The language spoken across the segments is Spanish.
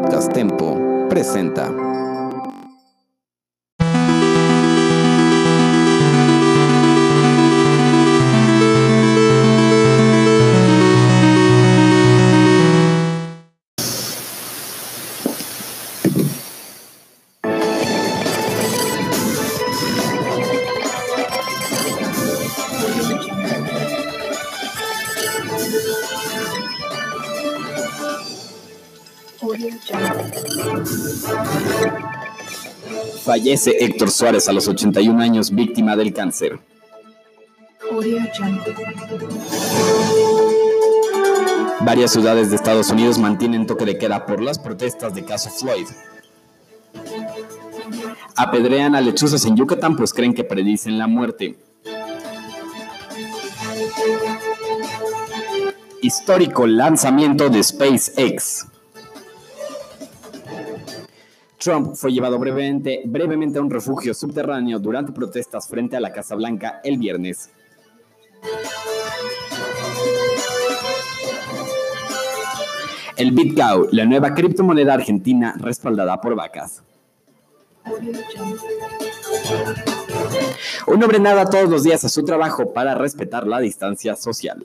Podcast Tempo presenta. Fallece Héctor Suárez a los 81 años, víctima del cáncer. Varias ciudades de Estados Unidos mantienen toque de queda por las protestas de caso Floyd. Apedrean a lechuzas en Yucatán pues creen que predicen la muerte. Histórico lanzamiento de SpaceX. Trump fue llevado brevemente, brevemente a un refugio subterráneo durante protestas frente a la Casa Blanca el viernes. El BitGao, la nueva criptomoneda argentina respaldada por vacas. Un hombre nada todos los días a su trabajo para respetar la distancia social.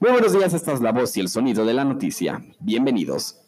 Muy buenos días, esta es la voz y el sonido de la noticia. Bienvenidos.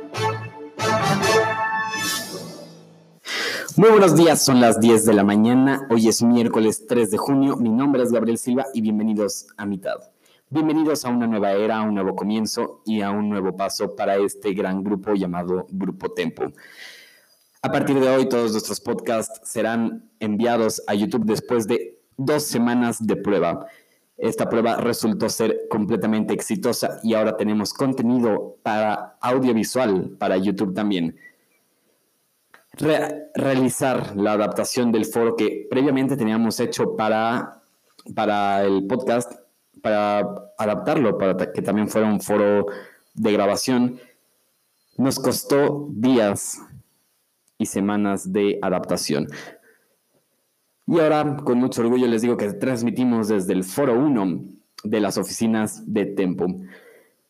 Muy buenos días, son las 10 de la mañana, hoy es miércoles 3 de junio, mi nombre es Gabriel Silva y bienvenidos a mitad. Bienvenidos a una nueva era, a un nuevo comienzo y a un nuevo paso para este gran grupo llamado Grupo Tempo. A partir de hoy todos nuestros podcasts serán enviados a YouTube después de dos semanas de prueba. Esta prueba resultó ser completamente exitosa y ahora tenemos contenido para audiovisual para YouTube también realizar la adaptación del foro que previamente teníamos hecho para, para el podcast, para adaptarlo, para que también fuera un foro de grabación, nos costó días y semanas de adaptación. Y ahora, con mucho orgullo, les digo que transmitimos desde el foro 1 de las oficinas de Tempo.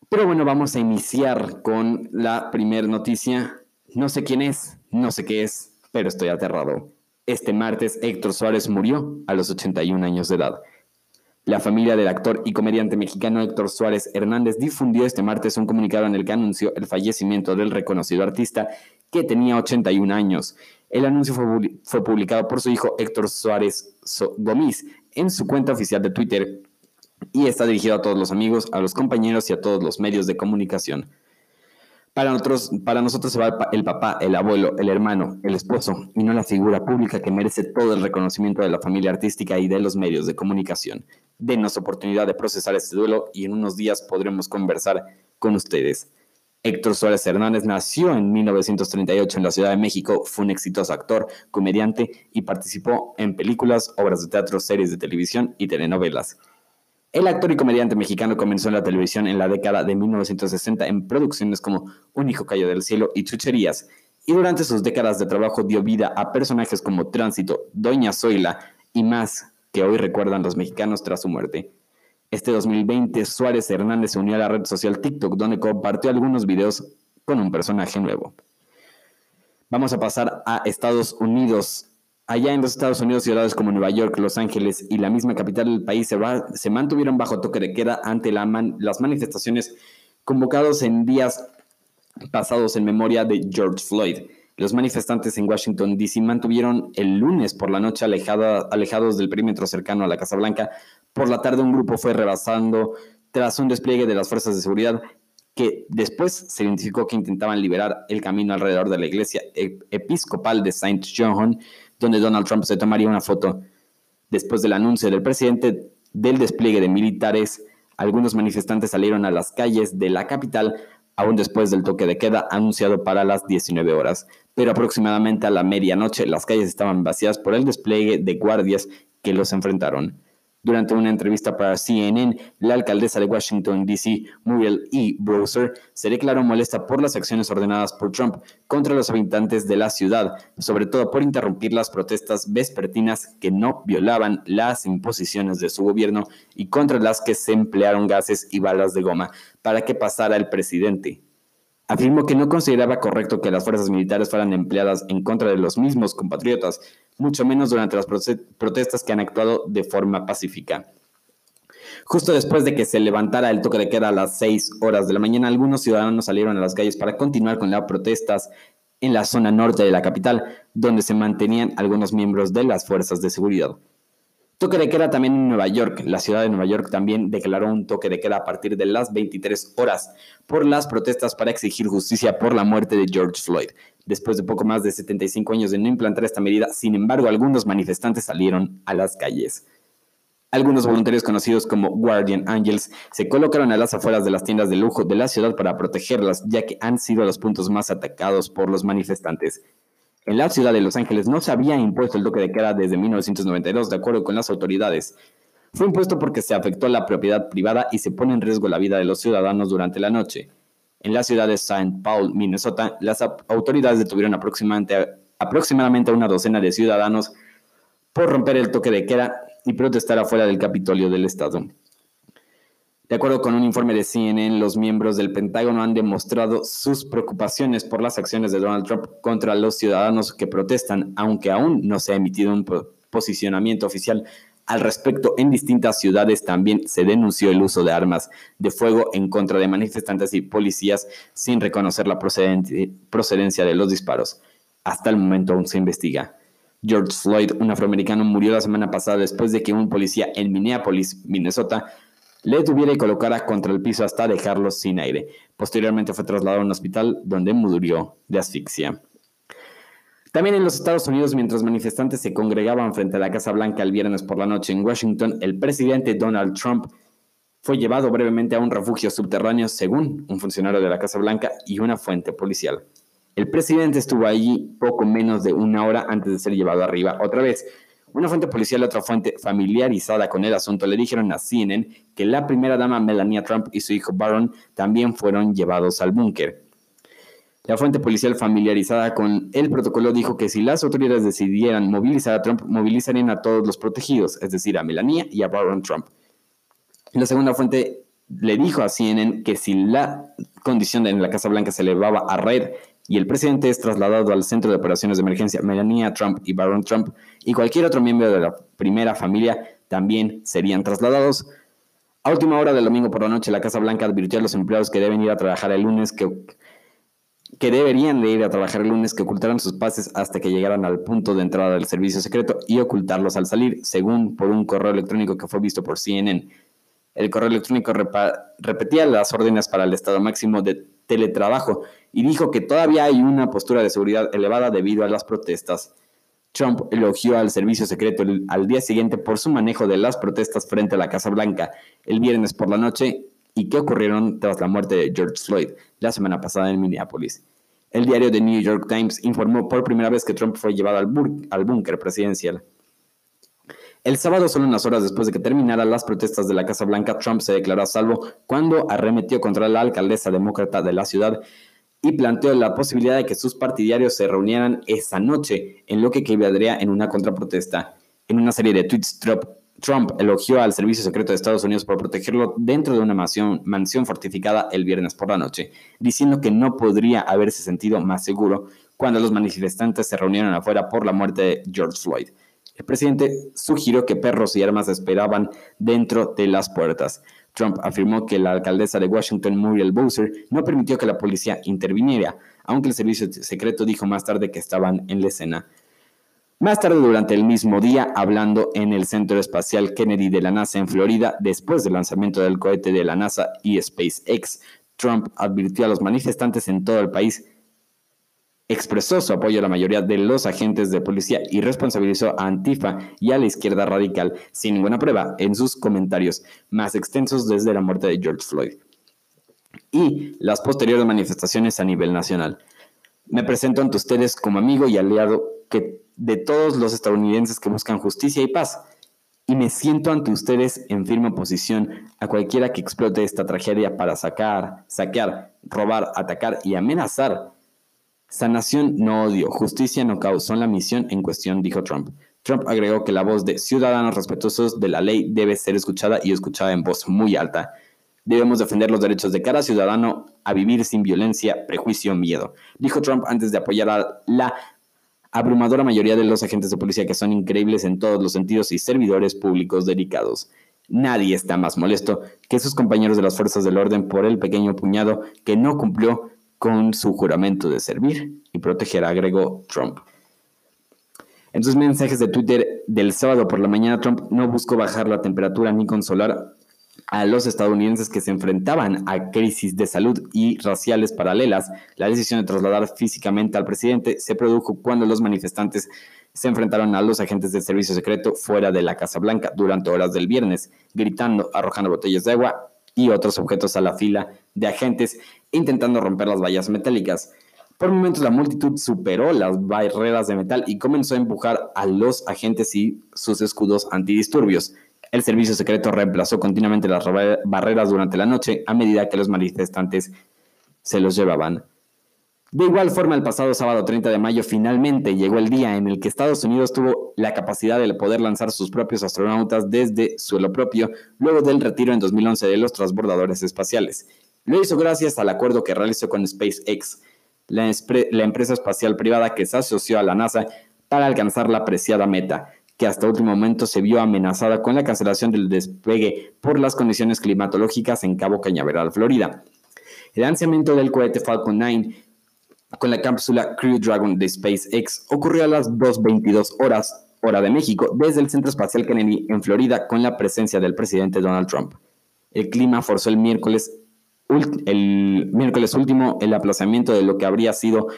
Pero bueno, vamos a iniciar con la primera noticia. No sé quién es, no sé qué es, pero estoy aterrado. Este martes Héctor Suárez murió a los 81 años de edad. La familia del actor y comediante mexicano Héctor Suárez Hernández difundió este martes un comunicado en el que anunció el fallecimiento del reconocido artista que tenía 81 años. El anuncio fue, publicado por su hijo Héctor Suárez Gómez en su cuenta oficial de Twitter y está dirigido a todos los amigos, a los compañeros y a todos los medios de comunicación. Para nosotros, para nosotros se va el papá, el abuelo, el hermano, el esposo, y no la figura pública que merece todo el reconocimiento de la familia artística y de los medios de comunicación. Denos oportunidad de procesar este duelo y en unos días podremos conversar con ustedes. Héctor Suárez Hernández nació en 1938 en la Ciudad de México, fue un exitoso actor, comediante y participó en películas, obras de teatro, series de televisión y telenovelas. El actor y comediante mexicano comenzó en la televisión en la década de 1960 en producciones como Un hijo cayó del cielo y Chucherías, y durante sus décadas de trabajo dio vida a personajes como Tránsito, Doña Zoila y más que hoy recuerdan los mexicanos tras su muerte. Este 2020, Suárez Hernández se unió a la red social TikTok, donde compartió algunos videos con un personaje nuevo. Vamos a pasar a Estados Unidos. Allá en los Estados Unidos, ciudades como Nueva York, Los Ángeles y la misma capital del país se, mantuvieron bajo toque de queda ante las manifestaciones convocados en días pasados en memoria de George Floyd. Los manifestantes en Washington, D.C. mantuvieron el lunes por la noche alejados del perímetro cercano a la Casa Blanca. Por la tarde un grupo fue rebasando tras un despliegue de las fuerzas de seguridad que después se identificó que intentaban liberar el camino alrededor de la iglesia episcopal de St. John donde Donald Trump se tomaría una foto. Después del anuncio del presidente del despliegue de militares, algunos manifestantes salieron a las calles de la capital aún después del toque de queda anunciado para las 19 horas, pero aproximadamente a la medianoche las calles estaban vacías por el despliegue de guardias que los enfrentaron. Durante una entrevista para CNN, la alcaldesa de Washington, D.C., Muriel E. Browser, se declaró molesta por las acciones ordenadas por Trump contra los habitantes de la ciudad, sobre todo por interrumpir las protestas vespertinas que no violaban las imposiciones de su gobierno y contra las que se emplearon gases y balas de goma para que pasara el presidente. Afirmó que no consideraba correcto que las fuerzas militares fueran empleadas en contra de los mismos compatriotas, mucho menos durante las protestas que han actuado de forma pacífica. Justo después de que se levantara el toque de queda a las 6 horas de la mañana, algunos ciudadanos salieron a las calles para continuar con las protestas en la zona norte de la capital, donde se mantenían algunos miembros de las fuerzas de seguridad. Toque de queda también en Nueva York. La ciudad de Nueva York también declaró un toque de queda a partir de las 23 horas por las protestas para exigir justicia por la muerte de George Floyd. Después de poco más de 75 años de no implantar esta medida, sin embargo, algunos manifestantes salieron a las calles. Algunos voluntarios conocidos como Guardian Angels se colocaron a las afueras de las tiendas de lujo de la ciudad para protegerlas, ya que han sido los puntos más atacados por los manifestantes. En la ciudad de Los Ángeles no se había impuesto el toque de queda desde 1992, de acuerdo con las autoridades. Fue impuesto porque se afectó la propiedad privada y se pone en riesgo la vida de los ciudadanos durante la noche. En la ciudad de St. Paul, Minnesota, las autoridades detuvieron aproximadamente, aproximadamente una docena de ciudadanos por romper el toque de queda y protestar afuera del Capitolio del Estado. De acuerdo con un informe de CNN, los miembros del Pentágono han demostrado sus preocupaciones por las acciones de Donald Trump contra los ciudadanos que protestan, aunque aún no se ha emitido un posicionamiento oficial al respecto. En distintas ciudades también se denunció el uso de armas de fuego en contra de manifestantes y policías sin reconocer la procedencia de los disparos. Hasta el momento aún se investiga. George Floyd, un afroamericano, murió la semana pasada después de que un policía en Minneapolis, Minnesota, le tuviera y colocara contra el piso hasta dejarlo sin aire. Posteriormente fue trasladado a un hospital donde murió de asfixia. También en los Estados Unidos, mientras manifestantes se congregaban frente a la Casa Blanca el viernes por la noche en Washington, el presidente Donald Trump fue llevado brevemente a un refugio subterráneo, según un funcionario de la Casa Blanca y una fuente policial. El presidente estuvo allí poco menos de una hora antes de ser llevado arriba otra vez, una fuente policial y otra fuente familiarizada con el asunto le dijeron a CNN que la primera dama Melania Trump y su hijo Baron también fueron llevados al búnker. La fuente policial familiarizada con el protocolo dijo que si las autoridades decidieran movilizar a Trump, movilizarían a todos los protegidos, es decir, a Melania y a Baron Trump. La segunda fuente le dijo a CNN que si la condición en la Casa Blanca se elevaba a red y el presidente es trasladado al Centro de Operaciones de Emergencia, Melania Trump y Baron Trump y cualquier otro miembro de la primera familia también serían trasladados. A última hora del domingo por la noche, la Casa Blanca advirtió a los empleados que deben ir a trabajar el lunes que, que deberían de ir a trabajar el lunes que ocultaran sus pases hasta que llegaran al punto de entrada del servicio secreto y ocultarlos al salir, según por un correo electrónico que fue visto por CNN. El correo electrónico repetía las órdenes para el estado máximo de teletrabajo y dijo que todavía hay una postura de seguridad elevada debido a las protestas. Trump elogió al servicio secreto al día siguiente por su manejo de las protestas frente a la Casa Blanca el viernes por la noche y que ocurrieron tras la muerte de George Floyd la semana pasada en Minneapolis. El diario The New York Times informó por primera vez que Trump fue llevado al búnker presidencial. El sábado, solo unas horas después de que terminaran las protestas de la Casa Blanca, Trump se declaró a salvo cuando arremetió contra la alcaldesa demócrata de la ciudad y planteó la posibilidad de que sus partidarios se reunieran esa noche, en lo que equivaldría en una contraprotesta. En una serie de tweets, Trump, elogió al Servicio Secreto de Estados Unidos por protegerlo dentro de una mansión, mansión fortificada el viernes por la noche, diciendo que no podría haberse sentido más seguro cuando los manifestantes se reunieron afuera por la muerte de George Floyd. El presidente sugirió que perros y armas esperaban dentro de las puertas. Trump afirmó que la alcaldesa de Washington, Muriel Bowser, no permitió que la policía interviniera, aunque el servicio secreto dijo más tarde que estaban en la escena. Más tarde, durante el mismo día, hablando en el Centro Espacial Kennedy de la NASA en Florida, después del lanzamiento del cohete de la NASA y SpaceX, Trump advirtió a los manifestantes en todo el país expresó su apoyo a la mayoría de los agentes de policía y responsabilizó a Antifa y a la izquierda radical sin ninguna prueba en sus comentarios más extensos desde la muerte de George Floyd y las posteriores manifestaciones a nivel nacional. Me presento ante ustedes como amigo y aliado de todos los estadounidenses que buscan justicia y paz y me siento ante ustedes en firme oposición a cualquiera que explote esta tragedia para sacar, saquear, robar, atacar y amenazar. Sanación no odio, justicia no caos son la misión en cuestión, dijo Trump. Trump agregó que la voz de ciudadanos respetuosos de la ley debe ser escuchada y escuchada en voz muy alta. Debemos defender los derechos de cada ciudadano a vivir sin violencia, prejuicio, miedo, dijo Trump antes de apoyar a la abrumadora mayoría de los agentes de policía que son increíbles en todos los sentidos y servidores públicos dedicados. Nadie está más molesto que sus compañeros de las fuerzas del orden por el pequeño puñado que no cumplió con su juramento de servir y proteger, agregó Trump. En sus mensajes de Twitter del sábado por la mañana, Trump no buscó bajar la temperatura ni consolar a los estadounidenses que se enfrentaban a crisis de salud y raciales paralelas, la decisión de trasladar físicamente al presidente se produjo cuando los manifestantes se enfrentaron a los agentes del servicio secreto fuera de la Casa Blanca durante horas del viernes, gritando, arrojando botellas de agua y otros objetos a la fila de agentes, intentando romper las vallas metálicas. Por momentos la multitud superó las barreras de metal y comenzó a empujar a los agentes y sus escudos antidisturbios. El servicio secreto reemplazó continuamente las barreras durante la noche a medida que los manifestantes se los llevaban. De igual forma, el pasado sábado 30 de mayo finalmente llegó el día en el que Estados Unidos tuvo la capacidad de poder lanzar sus propios astronautas desde suelo propio, luego del retiro en 2011 de los transbordadores espaciales. Lo hizo gracias al acuerdo que realizó con SpaceX, la, la empresa espacial privada que se asoció a la NASA para alcanzar la apreciada meta, que hasta último momento se vio amenazada con la cancelación del despegue por las condiciones climatológicas en Cabo Cañaveral, Florida. El lanzamiento del cohete Falcon 9 con la cápsula Crew Dragon de SpaceX ocurrió a las 2.22 horas, hora de México, desde el Centro Espacial Kennedy en Florida con la presencia del presidente Donald Trump. El clima forzó el miércoles, el miércoles último el aplazamiento de lo que habría sido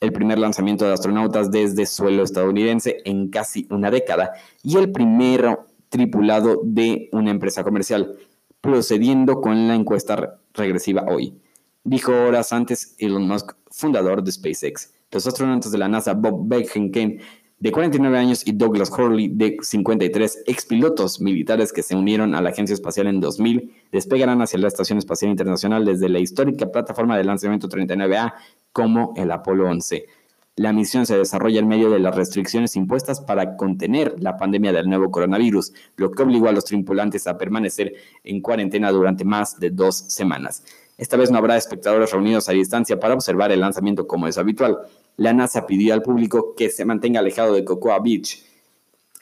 el primer lanzamiento de astronautas desde suelo estadounidense en casi una década y el primero tripulado de una empresa comercial, procediendo con la encuesta regresiva hoy. Dijo horas antes Elon Musk, fundador de SpaceX. Los astronautas de la NASA, Bob Behnken, de 49 años, y Douglas Hurley, de 53, expilotos militares que se unieron a la Agencia Espacial en 2000, despegarán hacia la Estación Espacial Internacional desde la histórica plataforma de lanzamiento 39A como el Apolo 11. La misión se desarrolla en medio de las restricciones impuestas para contener la pandemia del nuevo coronavirus, lo que obligó a los tripulantes a permanecer en cuarentena durante más de dos semanas. Esta vez no habrá espectadores reunidos a distancia para observar el lanzamiento como es habitual. La NASA pidió al público que se mantenga alejado de Cocoa Beach,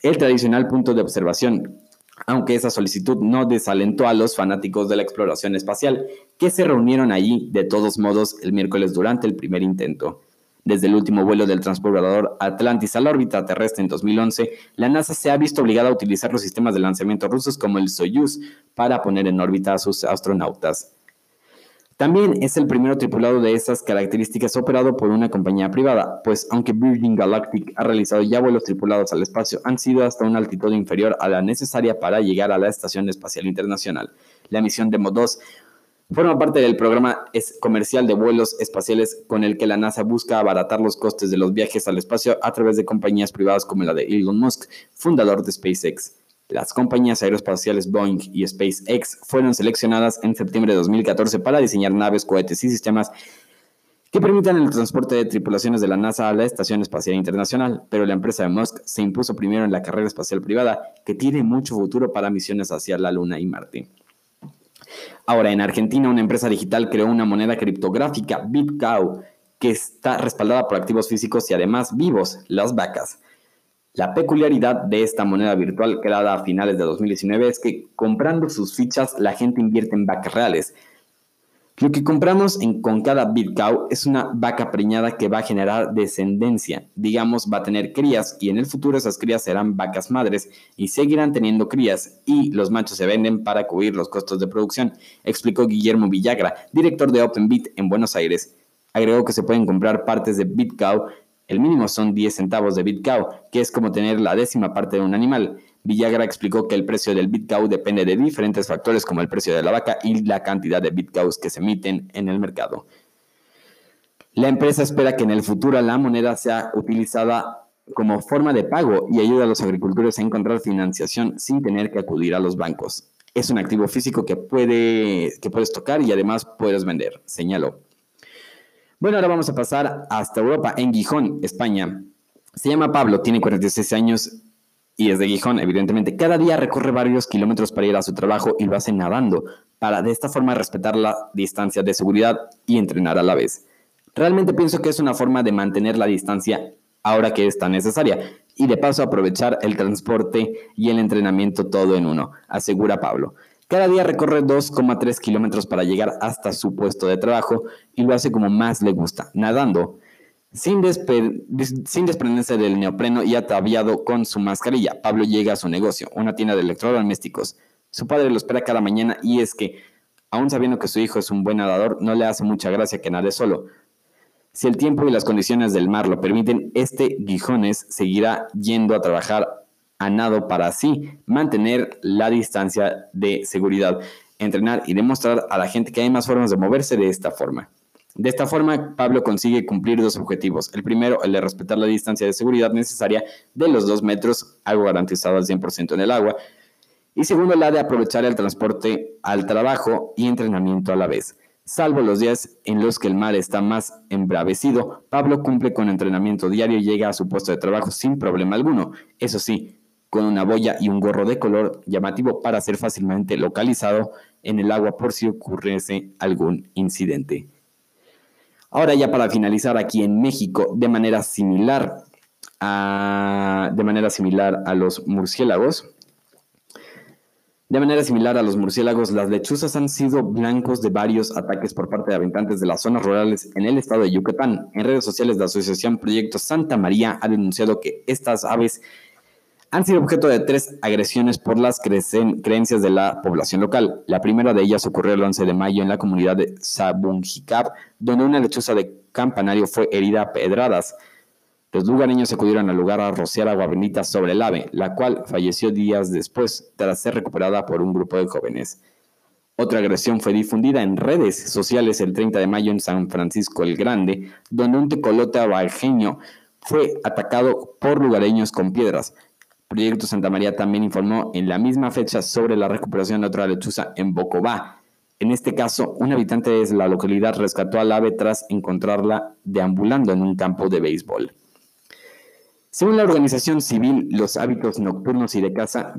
el tradicional punto de observación, aunque esa solicitud no desalentó a los fanáticos de la exploración espacial, que se reunieron allí de todos modos el miércoles durante el primer intento. Desde el último vuelo del transportador Atlantis a la órbita terrestre en 2011, la NASA se ha visto obligada a utilizar los sistemas de lanzamiento rusos como el Soyuz para poner en órbita a sus astronautas. También es el primero tripulado de esas características operado por una compañía privada, pues aunque Virgin Galactic ha realizado ya vuelos tripulados al espacio, han sido hasta una altitud inferior a la necesaria para llegar a la Estación Espacial Internacional. La misión Demo 2 forma parte del programa comercial de vuelos espaciales con el que la NASA busca abaratar los costes de los viajes al espacio a través de compañías privadas como la de Elon Musk, fundador de SpaceX. Las compañías aeroespaciales Boeing y SpaceX fueron seleccionadas en septiembre de 2014 para diseñar naves, cohetes y sistemas que permitan el transporte de tripulaciones de la NASA a la Estación Espacial Internacional, pero la empresa de Musk se impuso primero en la carrera espacial privada, que tiene mucho futuro para misiones hacia la Luna y Marte. Ahora, en Argentina, una empresa digital creó una moneda criptográfica, BitCow, que está respaldada por activos físicos y además vivos, las vacas. La peculiaridad de esta moneda virtual creada a finales de 2019 es que comprando sus fichas la gente invierte en vacas reales. Lo que compramos con cada BitCow es una vaca preñada que va a generar descendencia, digamos va a tener crías y en el futuro esas crías serán vacas madres y seguirán teniendo crías y los machos se venden para cubrir los costos de producción, explicó Guillermo Villagra, director de OpenBit en Buenos Aires. Agregó que se pueden comprar partes de BitCow el mínimo son 10 centavos de BitCow, que es como tener la décima parte de un animal. Villagra explicó que el precio del BitCow depende de diferentes factores como el precio de la vaca y la cantidad de BitCows que se emiten en el mercado. La empresa espera que en el futuro la moneda sea utilizada como forma de pago y ayuda a los agricultores a encontrar financiación sin tener que acudir a los bancos. Es un activo físico que, que puedes tocar y además puedes vender, señaló. Bueno, ahora vamos a pasar hasta Europa, en Gijón, España. Se llama Pablo, tiene 46 años y es de Gijón, evidentemente. Cada día recorre varios kilómetros para ir a su trabajo y lo hace nadando, para de esta forma respetar la distancia de seguridad y entrenar a la vez. Realmente pienso que es una forma de mantener la distancia ahora que es tan necesaria y de paso aprovechar el transporte y el entrenamiento todo en uno, asegura Pablo. Cada día recorre 2,3 kilómetros para llegar hasta su puesto de trabajo y lo hace como más le gusta, nadando, sin, desprenderse del neopreno y ataviado con su mascarilla. Pablo llega a su negocio, una tienda de electrodomésticos. Su padre lo espera cada mañana y es que, aun sabiendo que su hijo es un buen nadador, no le hace mucha gracia que nade solo. Si el tiempo y las condiciones del mar lo permiten, este Gijones seguirá yendo a trabajar nado para así mantener la distancia de seguridad, entrenar y demostrar a la gente que hay más formas de moverse de esta forma. De esta forma, Pablo consigue cumplir dos objetivos. El primero, el de respetar la distancia de seguridad necesaria de los dos metros, algo garantizado al 100% en el agua. Y segundo, la de aprovechar el transporte al trabajo y entrenamiento a la vez. Salvo los días en los que el mar está más embravecido, Pablo cumple con entrenamiento diario y llega a su puesto de trabajo sin problema alguno. Eso sí, con una boya y un gorro de color llamativo para ser fácilmente localizado en el agua por si ocurriese algún incidente. Ahora ya para finalizar aquí en México, de manera similar a, de manera similar a los murciélagos, de manera similar a los murciélagos, las lechuzas han sido blancos de varios ataques por parte de habitantes de las zonas rurales en el estado de Yucatán. En redes sociales, la Asociación Proyecto Santa María ha denunciado que estas aves han sido objeto de tres agresiones por las creencias de la población local. La primera de ellas ocurrió el 11 de mayo en la comunidad de Sabungicab, donde una lechuza de campanario fue herida a pedradas. Los lugareños acudieron al lugar a rociar agua bendita sobre el ave, la cual falleció días después tras ser recuperada por un grupo de jóvenes. Otra agresión fue difundida en redes sociales el 30 de mayo en San Francisco el Grande, donde un tecolote abajeño fue atacado por lugareños con piedras. Proyecto Santa María también informó en la misma fecha sobre la recuperación de otra lechuza en Bocobá. En este caso, un habitante de la localidad rescató al ave tras encontrarla deambulando en un campo de béisbol. Según la organización civil, los hábitos nocturnos y de caza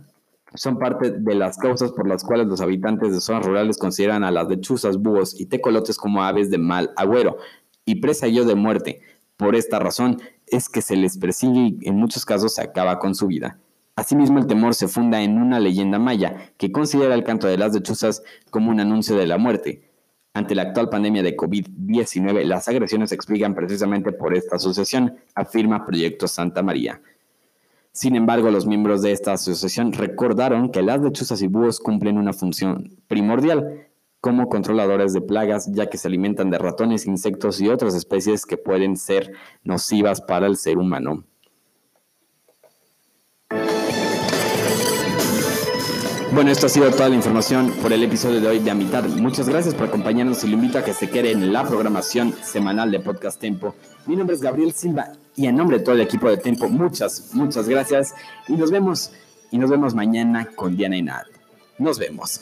son parte de las causas por las cuales los habitantes de zonas rurales consideran a las lechuzas, búhos y tecolotes como aves de mal agüero y presayo de muerte. Por esta razón es que se les persigue y en muchos casos se acaba con su vida. Asimismo, el temor se funda en una leyenda maya que considera el canto de las lechuzas como un anuncio de la muerte. Ante la actual pandemia de COVID-19, las agresiones se explican precisamente por esta asociación, afirma Proyecto Santa María. Sin embargo, los miembros de esta asociación recordaron que las lechuzas y búhos cumplen una función primordial como controladores de plagas, ya que se alimentan de ratones, insectos y otras especies que pueden ser nocivas para el ser humano. Bueno, esto ha sido toda la información por el episodio de hoy de Amitad. Muchas gracias por acompañarnos y lo invito a que se quede en la programación semanal de Podcast Tempo. Mi nombre es Gabriel Silva y en nombre de todo el equipo de Tempo, muchas, muchas gracias y nos vemos y nos vemos mañana con Diana y Nat. Nos vemos.